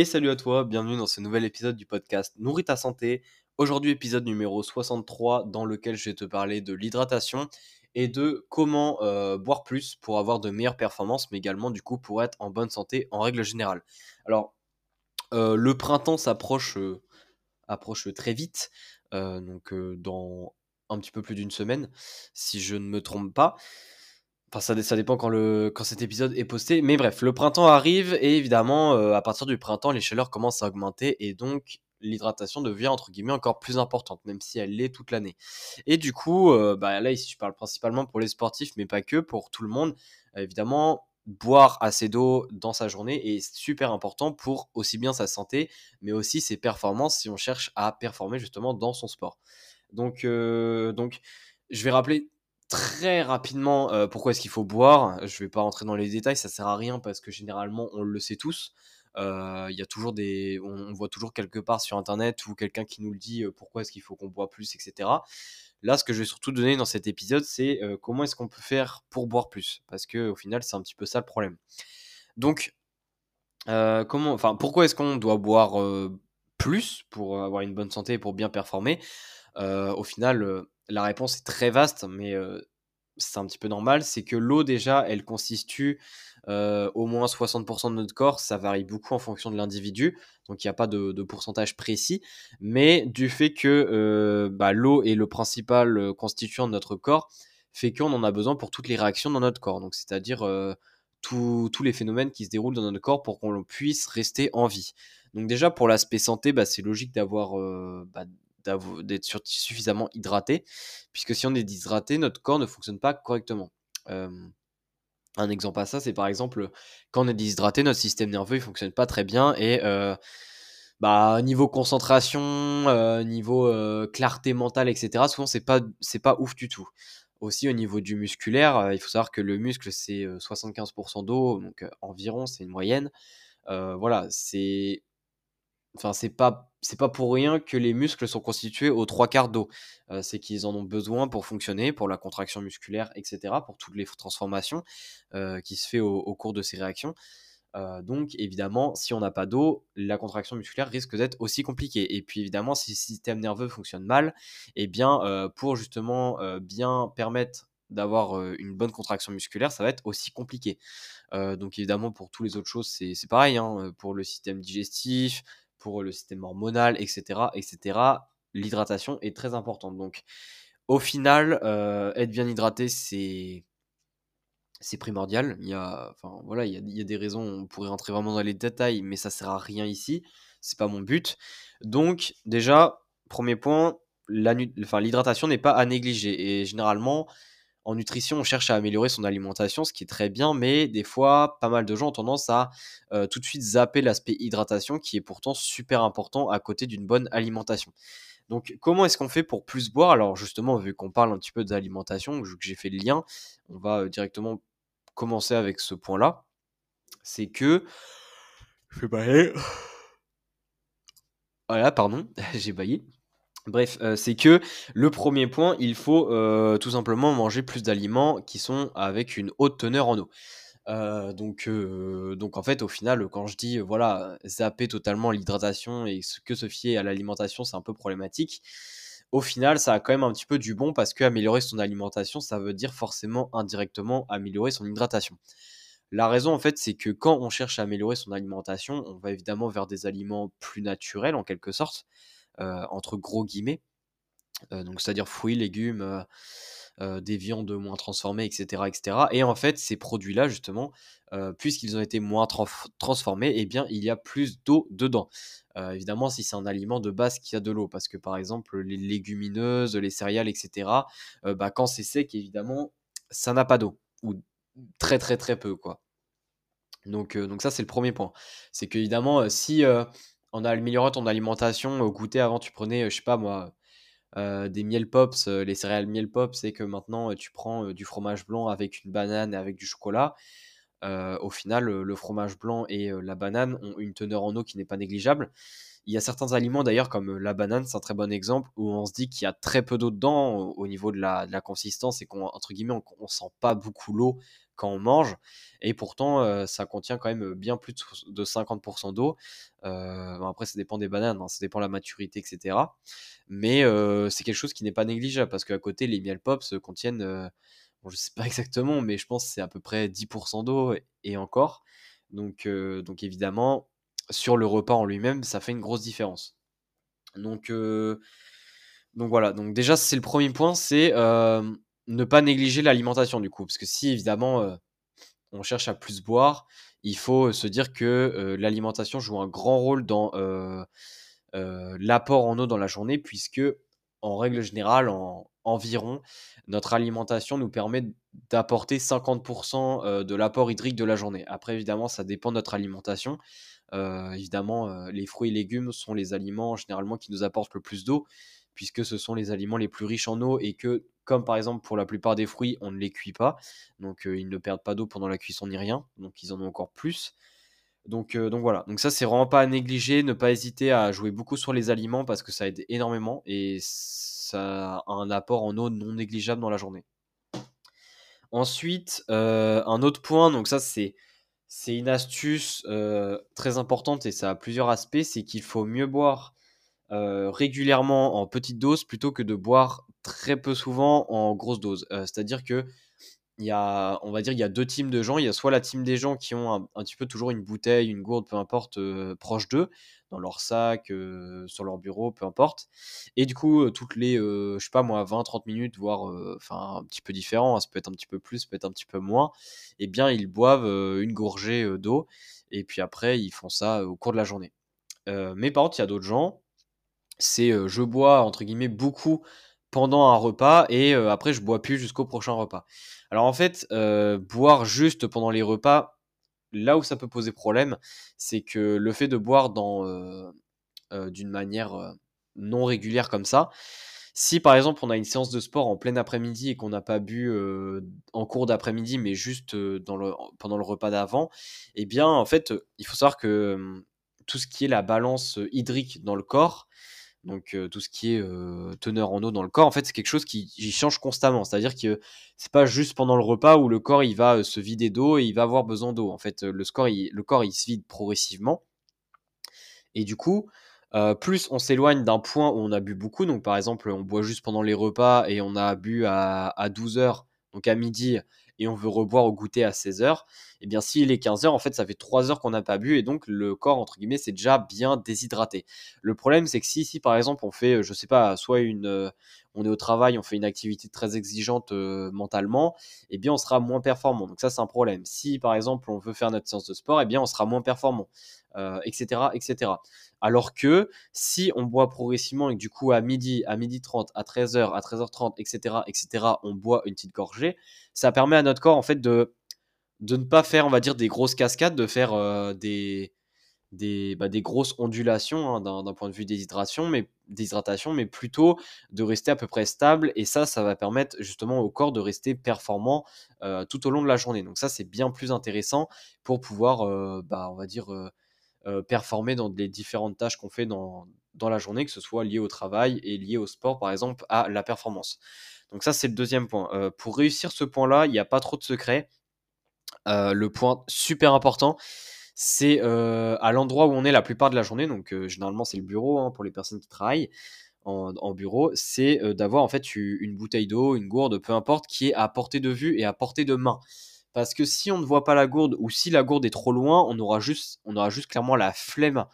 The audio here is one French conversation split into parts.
Et salut à toi, bienvenue dans ce nouvel épisode du podcast Nourris ta santé. Aujourd'hui, épisode numéro 63 dans lequel je vais te parler de l'hydratation et de comment euh, boire plus pour avoir de meilleures performances, mais également du coup pour être en bonne santé en règle générale. Alors, euh, le printemps s'approche euh, approche très vite, donc dans un petit peu plus d'une semaine, si je ne me trompe pas. Enfin, ça, dépend quand, le, quand cet épisode est posté. Mais bref, le printemps arrive et évidemment, à partir du printemps, les chaleurs commencent à augmenter et donc l'hydratation devient entre guillemets encore plus importante, même si elle l'est toute l'année. Et du coup, euh, bah, là ici je parle principalement pour les sportifs, mais pas que, pour tout le monde. évidemment, boire assez d'eau dans sa journée est super important pour aussi bien sa santé, mais aussi ses performances si on cherche à performer justement dans son sport. Donc, euh, donc je vais rappeler très rapidement euh, pourquoi est-ce qu'il faut boire. Je vais pas rentrer dans les détails, ça sert à rien parce que généralement on le sait tous. Euh, il y a toujours des, on, voit toujours quelque part sur internet ou quelqu'un qui nous le dit euh, pourquoi est-ce qu'il faut qu'on boit plus, etc. Là, ce que je vais surtout donner dans cet épisode, c'est comment est-ce qu'on peut faire pour boire plus, parce que au final, c'est un petit peu ça le problème. Donc, comment, enfin, pourquoi est-ce qu'on doit boire plus pour avoir une bonne santé et pour bien performer? Au final, la réponse est très vaste, mais c'est un petit peu normal, c'est que l'eau déjà, elle constitue au moins 60% de notre corps, ça varie beaucoup en fonction de l'individu, donc il n'y a pas de, pourcentage précis, mais du fait que bah, l'eau est le principal constituant de notre corps, fait qu'on en a besoin pour toutes les réactions dans notre corps, donc c'est-à-dire tous les phénomènes qui se déroulent dans notre corps pour qu'on puisse rester en vie. Donc déjà pour l'aspect santé, bah, c'est logique d'avoir bah, d'être suffisamment hydraté, puisque si on est déshydraté, notre corps ne fonctionne pas correctement. un exemple à ça, c'est par exemple quand on est déshydraté, notre système nerveux il fonctionne pas très bien et bah, niveau concentration, niveau clarté mentale, etc. Souvent c'est pas pas ouf du tout. Aussi au niveau du musculaire, il faut savoir que le muscle c'est 75% d'eau, donc environ c'est une moyenne. voilà, c'est Enfin, c'est pas, c'est pas pour rien que les muscles sont constitués aux trois quarts d'eau. Euh, c'est qu'ils en ont besoin pour fonctionner, pour la contraction musculaire, etc., pour toutes les transformations euh, qui se fait au, cours de ces réactions. Euh, donc, évidemment, si on n'a pas d'eau, la contraction musculaire risque d'être aussi compliquée. Et puis, évidemment, si le système nerveux fonctionne mal, eh bien, pour justement bien permettre d'avoir une bonne contraction musculaire, ça va être aussi compliqué. donc évidemment, pour toutes les autres choses, c'est pareil. Hein, pour le système digestif, pour le système hormonal, etc. etc. L'hydratation est très importante. Donc, au final, euh, être bien hydraté, c'est c'est primordial. Il y a, enfin voilà, il y, a, des raisons. On pourrait rentrer vraiment dans les détails, mais ça sert à rien ici. C'est pas mon but. Donc déjà, premier point, l'hydratation n'est pas à négliger. Et généralement, en nutrition, on cherche à améliorer son alimentation, ce qui est très bien, mais des fois, pas mal de gens ont tendance à euh, tout de suite zapper l'aspect hydratation, qui est pourtant super important à côté d'une bonne alimentation. Donc, comment est-ce qu'on fait pour plus boire? Alors, justement, vu qu'on parle un petit peu d'alimentation, que j'ai fait le lien, on va euh, directement commencer avec ce point-là. C'est que. Je vais bailler. Voilà, pardon, j'ai baillé. Bref, euh, c'est que le premier point, il faut euh, tout simplement manger plus d'aliments qui sont avec une haute teneur en eau. Euh, donc, donc en fait, au final, quand je dis voilà, zapper totalement l'hydratation et que se fier à l'alimentation, c'est un peu problématique. Au final, ça a quand même un petit peu du bon parce que améliorer son alimentation, ça veut dire forcément indirectement améliorer son hydratation. La raison, en fait, c'est que quand on cherche à améliorer son alimentation, on va évidemment vers des aliments plus naturels en quelque sorte. Euh, entre gros guillemets. Euh, donc c'est-à-dire fruits, légumes, euh, des viandes moins transformées, etc., etc. Et en fait, ces produits-là, justement, puisqu'ils ont été moins transformés, eh bien, il y a plus d'eau dedans. évidemment, si c'est un aliment de base qui a de l'eau, parce que par exemple, les légumineuses, les céréales, etc., bah, quand c'est sec, évidemment, ça n'a pas d'eau, ou très très très peu, quoi. Donc, donc ça, c'est le premier point. C'est qu'évidemment, si en améliorant ton alimentation, au goûter, avant, tu prenais, je sais pas moi, des miel pops, les céréales miel pops, c'est que maintenant, tu prends du fromage blanc avec une banane et avec du chocolat. au final, le fromage blanc et la banane ont une teneur en eau qui n'est pas négligeable. Il y a certains aliments d'ailleurs, comme la banane, c'est un très bon exemple, où on se dit qu'il y a très peu d'eau dedans au, niveau de la, consistance et qu'entre guillemets, on, ne sent pas beaucoup l'eau quand on mange. Et pourtant, ça contient quand même bien plus de 50% d'eau. après, ça dépend des bananes, hein, ça dépend de la maturité, etc. Mais c'est quelque chose qui n'est pas négligeable parce qu'à côté, les miel pops contiennent je sais pas exactement, mais je pense que c'est à peu près 10% d'eau et encore. Donc, euh, donc évidemment, sur le repas en lui-même, ça fait une grosse différence. Donc, euh, donc voilà. Donc déjà, c'est le premier point, c'est euh, ne pas négliger l'alimentation du coup, parce que si évidemment on cherche à plus boire, il faut se dire que l'alimentation joue un grand rôle dans l'apport en eau dans la journée, puisque en règle générale, en, environ, notre alimentation nous permet d'apporter 50% euh, de l'apport hydrique de la journée. Après, évidemment, ça dépend de notre alimentation. Euh, évidemment, euh, les fruits et légumes sont les aliments généralement qui nous apportent le plus d'eau, puisque ce sont les aliments les plus riches en eau et que, comme par exemple pour la plupart des fruits, on ne les cuit pas. Donc, ils ne perdent pas d'eau pendant la cuisson ni rien. Donc, ils en ont encore plus. Donc, donc voilà, donc ça c'est vraiment pas à négliger, ne pas hésiter à jouer beaucoup sur les aliments parce que ça aide énormément et ça a un apport en eau non négligeable dans la journée. Ensuite, euh, un autre point, donc ça c'est c'est une astuce euh, très importante et ça a plusieurs aspects, c'est qu'il faut mieux boire euh, régulièrement en petite dose plutôt que de boire très peu souvent en grosse dose. C'est-à-dire que il y a, on va dire, il y a deux teams de gens. Il y a soit la team des gens qui ont un, petit peu toujours une bouteille, une gourde, peu importe, euh, proche d'eux, dans leur sac, euh, sur leur bureau, peu importe. Et du coup, euh, toutes les, je sais pas moi, 20-30 minutes, voire, enfin, un petit peu différent, hein, ça peut être un petit peu plus, ça peut être un petit peu moins, eh bien, ils boivent une gorgée d'eau, et puis après, ils font ça au cours de la journée. mais par contre, il y a d'autres gens, c'est je bois, entre guillemets, beaucoup pendant un repas et après je bois plus jusqu'au prochain repas. Alors en fait, boire juste pendant les repas, là où ça peut poser problème, c'est que le fait de boire dans d'une manière non régulière comme ça, si par exemple on a une séance de sport en plein après-midi et qu'on n'a pas bu en cours d'après-midi, mais juste pendant le repas d'avant, eh bien en fait, il faut savoir que tout ce qui est la balance hydrique dans le corps, donc tout ce qui est teneur en eau dans le corps, en fait, c'est quelque chose qui, change constamment. C'est-à-dire que c'est pas juste pendant le repas où le corps il va se vider d'eau et il va avoir besoin d'eau. En fait, le, corps il se vide progressivement. Et du coup, plus on s'éloigne d'un point où on a bu beaucoup, donc par exemple on boit juste pendant les repas et on a bu à, à 12 heures, donc à midi, et on veut reboire au goûter à 16 heures, et eh bien s'il est 15 heures, en fait ça fait 3 heures qu'on n'a pas bu et donc le corps entre guillemets c'est déjà bien déshydraté. Le problème c'est que si, si par exemple on fait, je sais pas, soit une, euh, on est au travail, on fait une activité très exigeante euh, mentalement, et eh bien on sera moins performant. Donc ça c'est un problème. Si par exemple on veut faire notre séance de sport, eh bien on sera moins performant, etc., euh, etc. Alors que si on boit progressivement et que du coup à midi, à midi 30, à 13h, à 13h30, etc., etc., on boit une petite gorgée, ça permet à notre corps en fait de, de ne pas faire, on va dire, des grosses cascades, de faire euh, des, des, bah, des grosses ondulations hein, d'un point de vue déshydratation, mais, déshydratation, mais plutôt de rester à peu près stable. Et ça, ça va permettre justement au corps de rester performant euh, tout au long de la journée. Donc ça, c'est bien plus intéressant pour pouvoir, euh, bah, on va dire, euh, performer dans les différentes tâches qu'on fait dans, dans la journée, que ce soit lié au travail et lié au sport, par exemple, à la performance. Donc ça, c'est le deuxième point. Pour réussir ce point-là, il n'y a pas trop de secret. Le point super important, c'est à l'endroit où on est la plupart de la journée. Donc généralement, c'est le bureau hein, pour les personnes qui travaillent en, bureau. C'est d'avoir en fait une bouteille d'eau, une gourde, peu importe, qui est à portée de vue et à portée de main. Parce que si on ne voit pas la gourde ou si la gourde est trop loin, on aura juste, clairement la flemme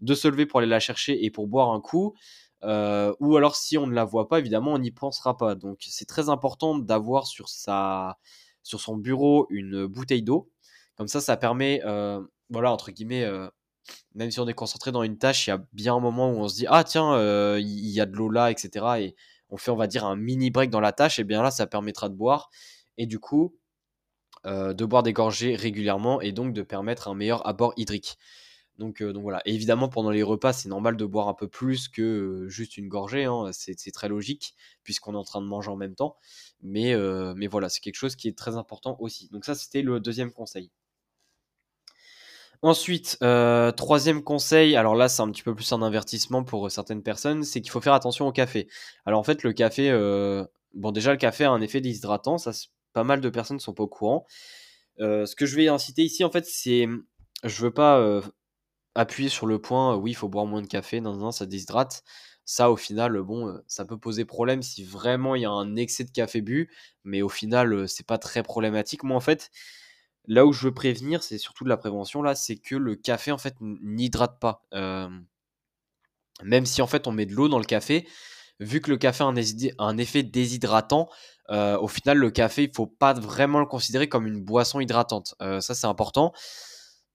de se lever pour aller la chercher et pour boire un coup. Euh, ou alors si on ne la voit pas, évidemment, on n'y pensera pas. Donc c'est très important d'avoir sur, son bureau une bouteille d'eau. Comme ça, ça permet, euh, voilà, entre guillemets, euh, même si on est concentré dans une tâche, il y a bien un moment où on se dit, ah tiens, il y a de l'eau là, etc. Et on fait, on va dire, un mini break dans la tâche, et bien là, ça permettra de boire. Et du coup, euh, de boire des gorgées régulièrement et donc de permettre un meilleur abord hydrique. Donc, euh, donc voilà. évidemment, pendant les repas, c'est normal de boire un peu plus que euh, juste une gorgée. Hein. C'est, très logique puisqu'on est en train de manger en même temps. Mais, mais voilà, c'est quelque chose qui est très important aussi. Donc ça, c'était le deuxième conseil. Ensuite, euh, troisième conseil, alors là c'est un petit peu plus un avertissement pour certaines personnes, c'est qu'il faut faire attention au café. Alors en fait le café, euh, bon déjà le café a un effet déshydratant, ça pas mal de personnes ne sont pas au courant. Euh, ce que je vais inciter ici en fait c'est, je veux pas appuyer sur le point, oui il faut boire moins de café, non non ça déshydrate. Ça au final bon ça peut poser problème si vraiment il y a un excès de café bu, mais au final c'est pas très problématique. Moi en fait Là où je veux prévenir, c'est surtout de la prévention, là, c'est que le café, en fait, n'hydrate pas. même si, en fait, on met de l'eau dans le café, vu que le café a un, effet déshydratant, au final, le café, il faut pas vraiment le considérer comme une boisson hydratante. ça, c'est important.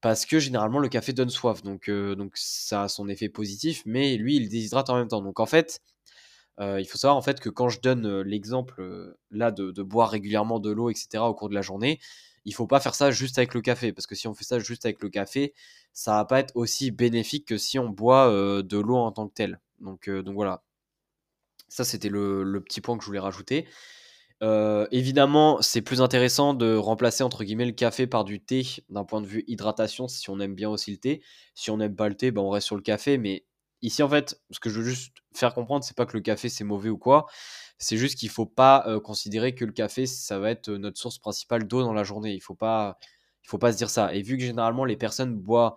Parce que généralement, le café donne soif. Donc, ça a son effet positif, mais lui, il déshydrate en même temps. Donc, en fait, il faut savoir en fait que quand je donne l'exemple là de, boire régulièrement de l'eau, etc., au cours de la journée, il faut pas faire ça juste avec le café, parce que si on fait ça juste avec le café, ça va pas être aussi bénéfique que si on boit euh, de l'eau en tant que telle. Donc, euh, donc voilà. Ça, c'était le, petit point que je voulais rajouter. Euh, évidemment, c'est plus intéressant de remplacer entre guillemets le café par du thé d'un point de vue hydratation si on aime bien aussi le thé. Si on n'aime pas le thé, ben on reste sur le café. Mais ici, en fait, ce que je veux juste faire comprendre, c'est pas que le café c'est mauvais ou quoi. C'est juste qu'il faut pas euh, considérer que le café, ça va être notre source principale d'eau dans la journée. Il faut pas, il faut pas se dire ça. Et vu que généralement les personnes boivent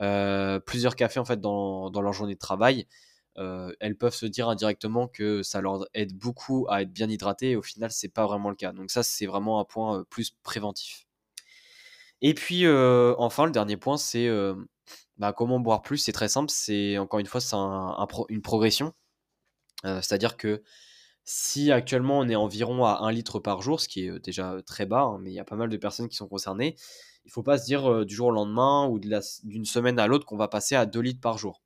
euh, plusieurs cafés en fait dans, leur journée de travail, euh, elles peuvent se dire indirectement que ça leur aide beaucoup à être bien hydratées. Et au final, c'est pas vraiment le cas. Donc ça, c'est vraiment un point plus préventif. Et puis enfin, le dernier point, c'est bah, comment boire plus. C'est très simple. C'est encore une fois, c'est une progression. C'est-à-dire que si actuellement on est environ à 1 litre par jour, ce qui est déjà très bas, hein, mais il y a pas mal de personnes qui sont concernées, il ne faut pas se dire du jour au lendemain ou d'une semaine à l'autre qu'on va passer à 2 litres par jour.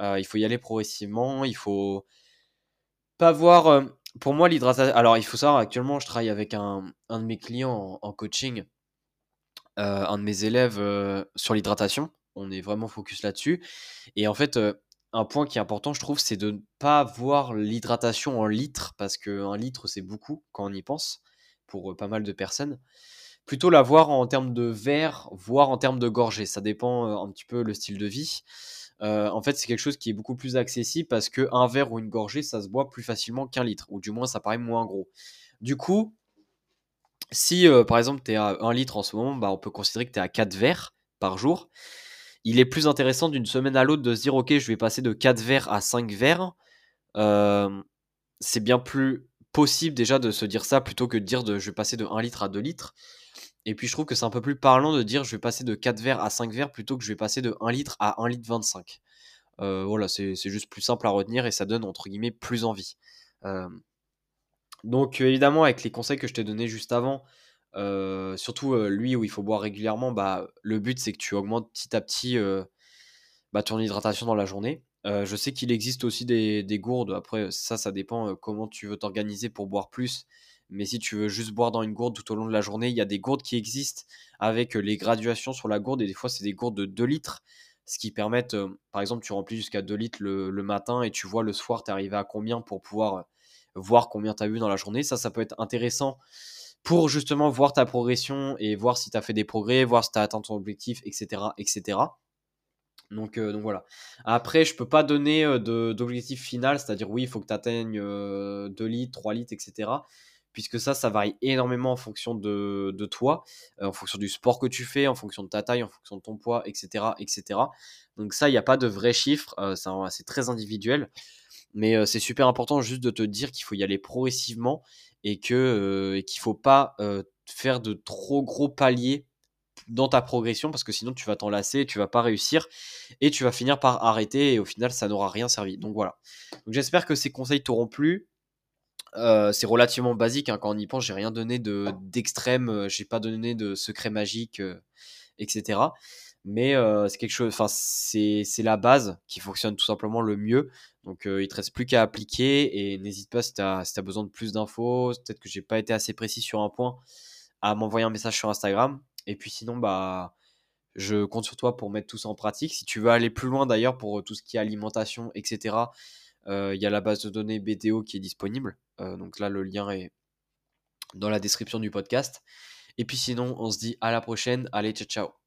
il faut y aller progressivement, il faut pas voir... pour moi, l'hydratation... Alors, il faut savoir, actuellement, je travaille avec un, de mes clients en, coaching, un de mes élèves sur l'hydratation. On est vraiment focus là-dessus. Et en fait, un point qui est important, je trouve, c'est de ne pas voir l'hydratation en litres, parce qu'un litre, c'est beaucoup quand on y pense, pour pas mal de personnes. Plutôt la voir en termes de verre, voire en termes de gorgée. Ça dépend un petit peu le style de vie. en fait, c'est quelque chose qui est beaucoup plus accessible parce qu'un verre ou une gorgée, ça se boit plus facilement qu'un litre, ou du moins ça paraît moins gros. Du coup, si par exemple tu es à 1 litre en ce moment, bah, on peut considérer que tu es à 4 verres par jour il est plus intéressant d'une semaine à l'autre de se dire ok je vais passer de 4 verres à 5 verres. c'est bien plus possible déjà de se dire ça plutôt que de dire je vais passer de 1 litre à 2 litres. Et puis je trouve que c'est un peu plus parlant de dire je vais passer de 4 verres à 5 verres plutôt que je vais passer de 1 litre à 1 litre 25. voilà, c'est juste plus simple à retenir et ça donne entre guillemets plus envie. donc évidemment avec les conseils que je t'ai donnés juste avant, surtout lui où il faut boire régulièrement, bah, le but c'est que tu augmentes petit à petit bah, ton hydratation dans la journée. je sais qu'il existe aussi des, gourdes. Après, ça, ça dépend comment tu veux t'organiser pour boire plus. Mais si tu veux juste boire dans une gourde tout au long de la journée, il y a des gourdes qui existent avec les graduations sur la gourde. Et des fois, c'est des gourdes de 2 litres. Ce qui permettent, par exemple, tu remplis jusqu'à 2 litres le, matin et tu vois le soir, tu es arrivé à combien pour pouvoir voir combien tu as eu dans la journée. Ça, ça peut être intéressant pour justement voir ta progression et voir si tu as fait des progrès, voir si tu as atteint ton objectif, etc. etc. Donc, euh, donc voilà. Après, je peux pas donner euh, d'objectif final, c'est-à-dire oui, il faut que tu atteignes 2 euh, litres, 3 litres, etc. Puisque ça, ça varie énormément en fonction de, toi, en fonction du sport que tu fais, en fonction de ta taille, en fonction de ton poids, etc. etc. Donc ça, il n'y a pas de vrais chiffres, c'est très individuel. Mais c'est super important juste de te dire qu'il faut y aller progressivement et que qu'il faut pas faire de trop gros paliers dans ta progression parce que sinon tu vas t'en lasser, tu vas pas réussir et tu vas finir par arrêter et au final ça n'aura rien servi. Donc voilà. J'espère que ces conseils t'auront plu. c'est relativement basique hein, quand on y pense. J'ai rien donné de d'extrême, j'ai pas donné de secret magique, etc. Mais c'est quelque chose, c'est la base qui fonctionne tout simplement le mieux. Donc il te reste plus qu'à appliquer et n'hésite pas si tu as, besoin de plus d'infos, peut-être que j'ai pas été assez précis sur un point, à m'envoyer un message sur Instagram. Et puis sinon, bah, je compte sur toi pour mettre tout ça en pratique. Si tu veux aller plus loin d'ailleurs pour tout ce qui est alimentation, etc., il y a la base de données BTO qui est disponible. donc là, le lien est dans la description du podcast. Et puis sinon, on se dit à la prochaine. Allez, ciao, ciao.